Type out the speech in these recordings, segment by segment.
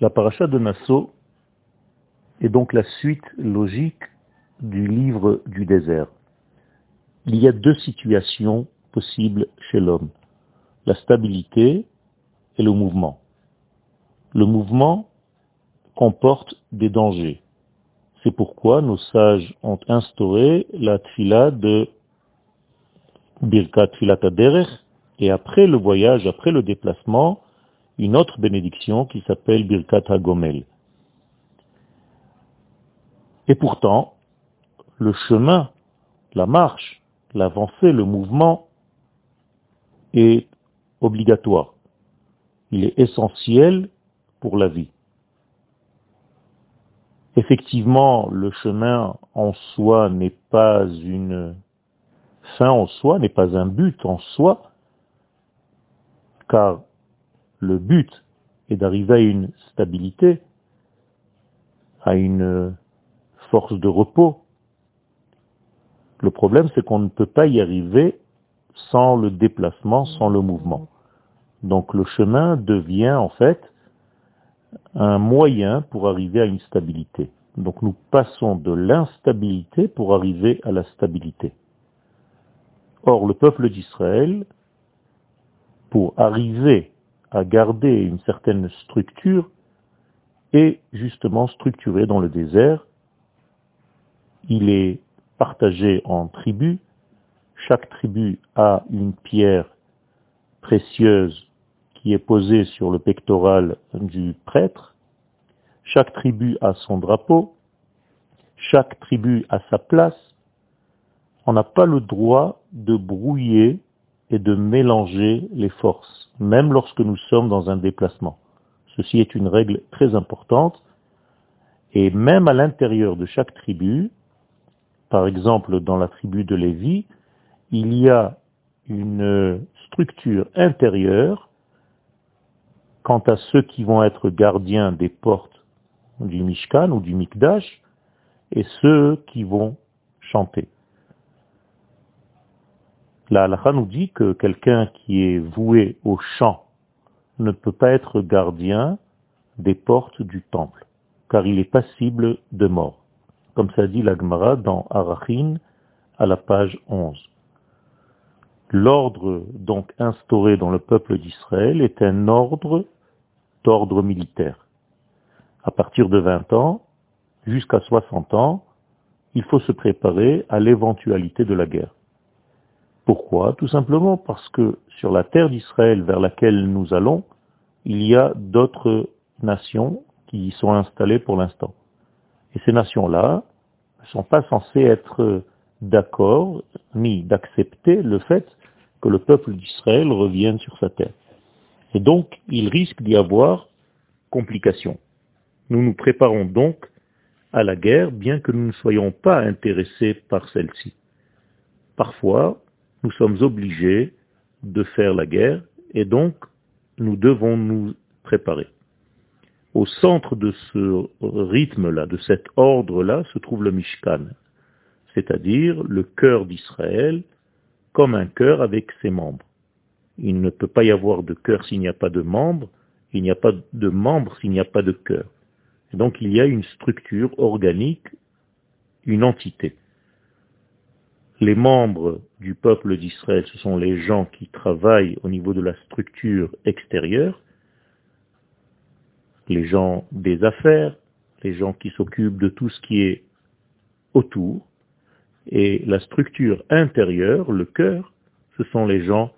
La paracha de Nassau est donc la suite logique du livre du désert. Il y a deux situations possibles chez l'homme, la stabilité et le mouvement. Le mouvement comporte des dangers. C'est pourquoi nos sages ont instauré la tfila de Birkat Tfilat et après le voyage, après le déplacement, une autre bénédiction qui s'appelle Birkat HaGomel. Et pourtant, le chemin, la marche, l'avancée, le mouvement est obligatoire. Il est essentiel pour la vie. Effectivement, le chemin en soi n'est pas une fin en soi, n'est pas un but en soi, car le but est d'arriver à une stabilité, à une force de repos. Le problème, c'est qu'on ne peut pas y arriver sans le déplacement, sans le mouvement. Donc le chemin devient en fait un moyen pour arriver à une stabilité. Donc nous passons de l'instabilité pour arriver à la stabilité. Or, le peuple d'Israël, pour arriver à garder une certaine structure, est justement structuré dans le désert. Il est partagé en tribus. Chaque tribu a une pierre précieuse qui est posée sur le pectoral du prêtre. Chaque tribu a son drapeau. Chaque tribu a sa place. On n'a pas le droit de brouiller et de mélanger les forces, même lorsque nous sommes dans un déplacement. Ceci est une règle très importante. Et même à l'intérieur de chaque tribu, par exemple dans la tribu de Lévi, il y a une structure intérieure quant à ceux qui vont être gardiens des portes du Mishkan ou du Mikdash et ceux qui vont chanter. La halakha nous dit que quelqu'un qui est voué au chant ne peut pas être gardien des portes du temple, car il est passible de mort, comme ça dit la Gemara dans Arachin à la page 11. L'ordre donc instauré dans le peuple d'Israël est un ordre d'ordre militaire. À partir de 20 ans, jusqu'à 60 ans, il faut se préparer à l'éventualité de la guerre. Pourquoi? Tout simplement parce que sur la terre d'Israël vers laquelle nous allons, il y a d'autres nations qui y sont installées pour l'instant. Et ces nations-là ne sont pas censées être d'accord ni d'accepter le fait que le peuple d'Israël revienne sur sa terre. Et donc, il risque d'y avoir complications. Nous nous préparons donc à la guerre, bien que nous ne soyons pas intéressés par celle-ci. Parfois, nous sommes obligés de faire la guerre et donc nous devons nous préparer. Au centre de ce rythme-là, de cet ordre-là, se trouve le Mishkan, c'est-à-dire le cœur d'Israël comme un cœur avec ses membres. Il ne peut pas y avoir de cœur s'il n'y a pas de membres, il n'y a pas de membres s'il n'y a pas de cœur. donc il y a une structure organique, une entité les membres du peuple d'Israël, ce sont les gens qui travaillent au niveau de la structure extérieure, les gens des affaires, les gens qui s'occupent de tout ce qui est autour, et la structure intérieure, le cœur, ce sont les gens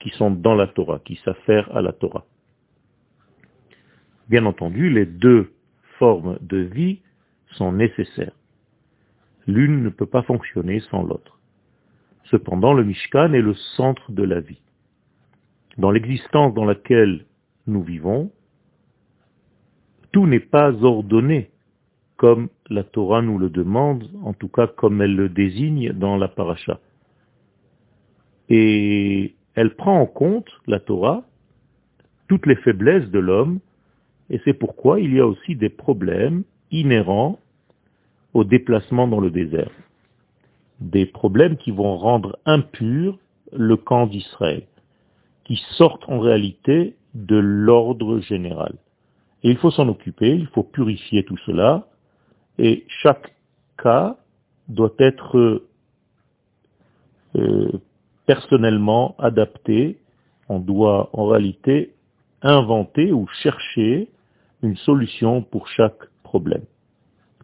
qui sont dans la Torah, qui s'affairent à la Torah. Bien entendu, les deux formes de vie sont nécessaires. L'une ne peut pas fonctionner sans l'autre. Cependant, le Mishkan est le centre de la vie. Dans l'existence dans laquelle nous vivons, tout n'est pas ordonné comme la Torah nous le demande, en tout cas comme elle le désigne dans la paracha. Et elle prend en compte, la Torah, toutes les faiblesses de l'homme, et c'est pourquoi il y a aussi des problèmes inhérents au déplacement dans le désert. Des problèmes qui vont rendre impur le camp d'Israël, qui sortent en réalité de l'ordre général. Et il faut s'en occuper, il faut purifier tout cela, et chaque cas doit être euh, personnellement adapté. On doit en réalité inventer ou chercher une solution pour chaque problème.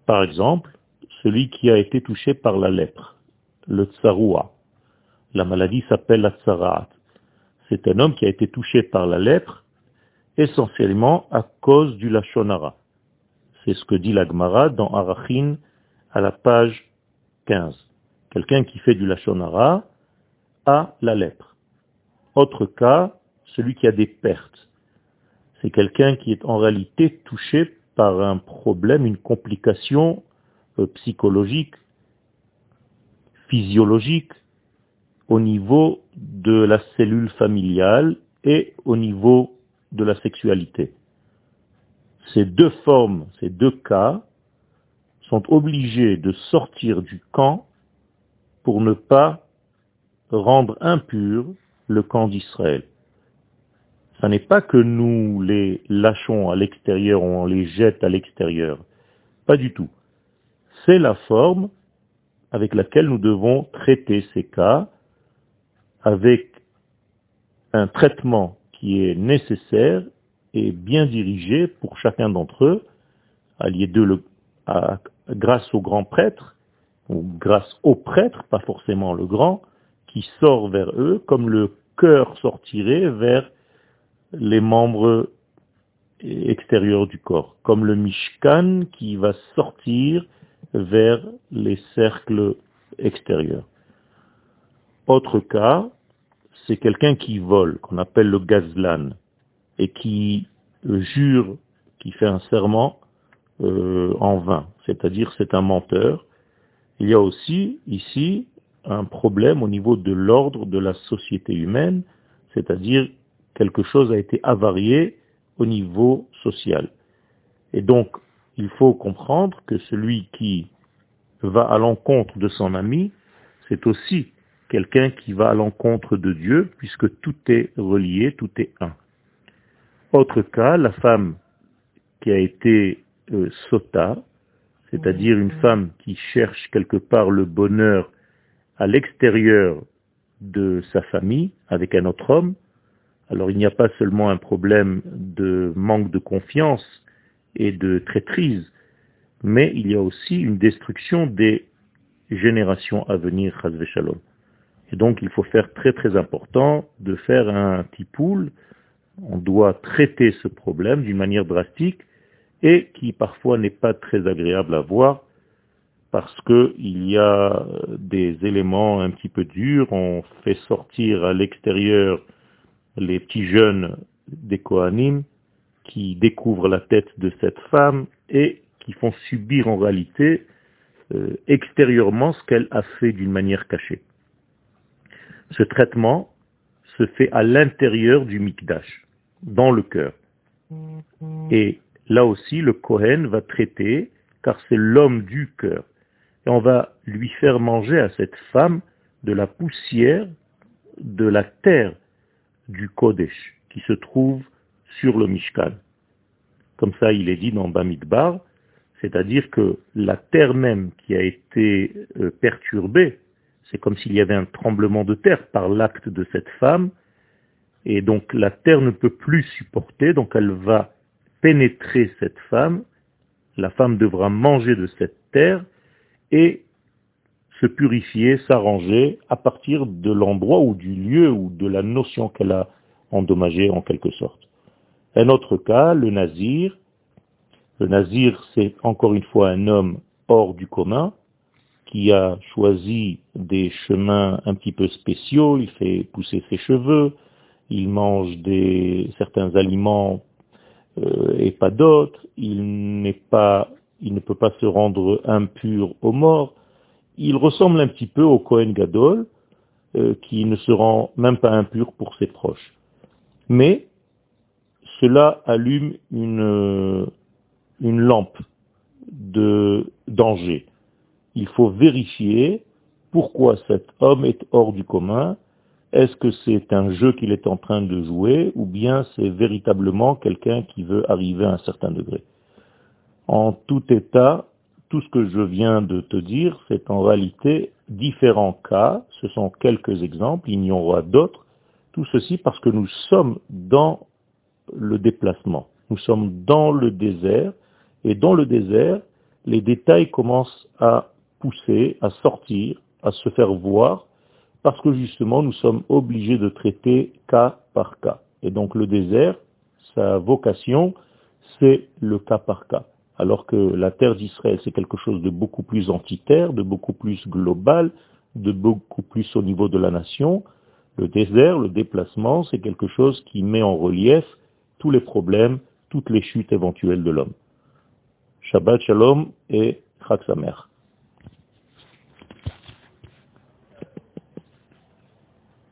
Par exemple, celui qui a été touché par la lèpre, le tsaroua. La maladie s'appelle la tsaraat. C'est un homme qui a été touché par la lèpre essentiellement à cause du lachonara. C'est ce que dit l'Agmara dans Arachin à la page 15. Quelqu'un qui fait du lachonara a la lèpre. Autre cas, celui qui a des pertes. C'est quelqu'un qui est en réalité touché par un problème, une complication psychologique, physiologique, au niveau de la cellule familiale et au niveau de la sexualité. Ces deux formes, ces deux cas, sont obligés de sortir du camp pour ne pas rendre impur le camp d'Israël. Ce n'est pas que nous les lâchons à l'extérieur ou on les jette à l'extérieur. Pas du tout. C'est la forme avec laquelle nous devons traiter ces cas avec un traitement qui est nécessaire et bien dirigé pour chacun d'entre eux, de le, grâce au grand prêtre, ou grâce au prêtre, pas forcément le grand, qui sort vers eux comme le cœur sortirait vers les membres extérieurs du corps, comme le Mishkan qui va sortir vers les cercles extérieurs. Autre cas, c'est quelqu'un qui vole, qu'on appelle le gazlan, et qui jure, qui fait un serment euh, en vain, c'est-à-dire c'est un menteur. Il y a aussi ici un problème au niveau de l'ordre de la société humaine, c'est-à-dire quelque chose a été avarié au niveau social. Et donc, il faut comprendre que celui qui va à l'encontre de son ami, c'est aussi quelqu'un qui va à l'encontre de Dieu, puisque tout est relié, tout est un. Autre cas, la femme qui a été euh, sota, c'est-à-dire une femme qui cherche quelque part le bonheur à l'extérieur de sa famille avec un autre homme, alors il n'y a pas seulement un problème de manque de confiance et de traîtrise, mais il y a aussi une destruction des générations à venir, Shalom. Et donc il faut faire très très important de faire un tipoul, on doit traiter ce problème d'une manière drastique et qui parfois n'est pas très agréable à voir parce qu'il y a des éléments un petit peu durs, on fait sortir à l'extérieur les petits jeunes des Kohanim qui découvrent la tête de cette femme et qui font subir en réalité euh, extérieurement ce qu'elle a fait d'une manière cachée. Ce traitement se fait à l'intérieur du mikdash, dans le cœur. Et là aussi, le Kohen va traiter, car c'est l'homme du cœur. Et on va lui faire manger à cette femme de la poussière de la terre du Kodesh, qui se trouve sur le Mishkan. Comme ça, il est dit dans Bamidbar, c'est-à-dire que la terre même qui a été euh, perturbée, c'est comme s'il y avait un tremblement de terre par l'acte de cette femme, et donc la terre ne peut plus supporter, donc elle va pénétrer cette femme, la femme devra manger de cette terre et se purifier, s'arranger à partir de l'endroit ou du lieu ou de la notion qu'elle a endommagée en quelque sorte. Un autre cas, le nazir. Le nazir, c'est encore une fois un homme hors du commun qui a choisi des chemins un petit peu spéciaux, il fait pousser ses cheveux, il mange des, certains aliments euh, et pas d'autres, il n'est pas, il ne peut pas se rendre impur aux morts, il ressemble un petit peu au Kohen Gadol, euh, qui ne se rend même pas impur pour ses proches. Mais cela allume une, euh, une lampe de danger. Il faut vérifier pourquoi cet homme est hors du commun. Est-ce que c'est un jeu qu'il est en train de jouer ou bien c'est véritablement quelqu'un qui veut arriver à un certain degré? En tout état, tout ce que je viens de te dire, c'est en réalité différents cas, ce sont quelques exemples, il y en aura d'autres, tout ceci parce que nous sommes dans le déplacement, nous sommes dans le désert, et dans le désert, les détails commencent à pousser, à sortir, à se faire voir, parce que justement nous sommes obligés de traiter cas par cas. Et donc le désert, sa vocation, c'est le cas par cas. Alors que la terre d'Israël, c'est quelque chose de beaucoup plus entitaire, de beaucoup plus global, de beaucoup plus au niveau de la nation. Le désert, le déplacement, c'est quelque chose qui met en relief tous les problèmes, toutes les chutes éventuelles de l'homme. Shabbat Shalom et Chag Samer.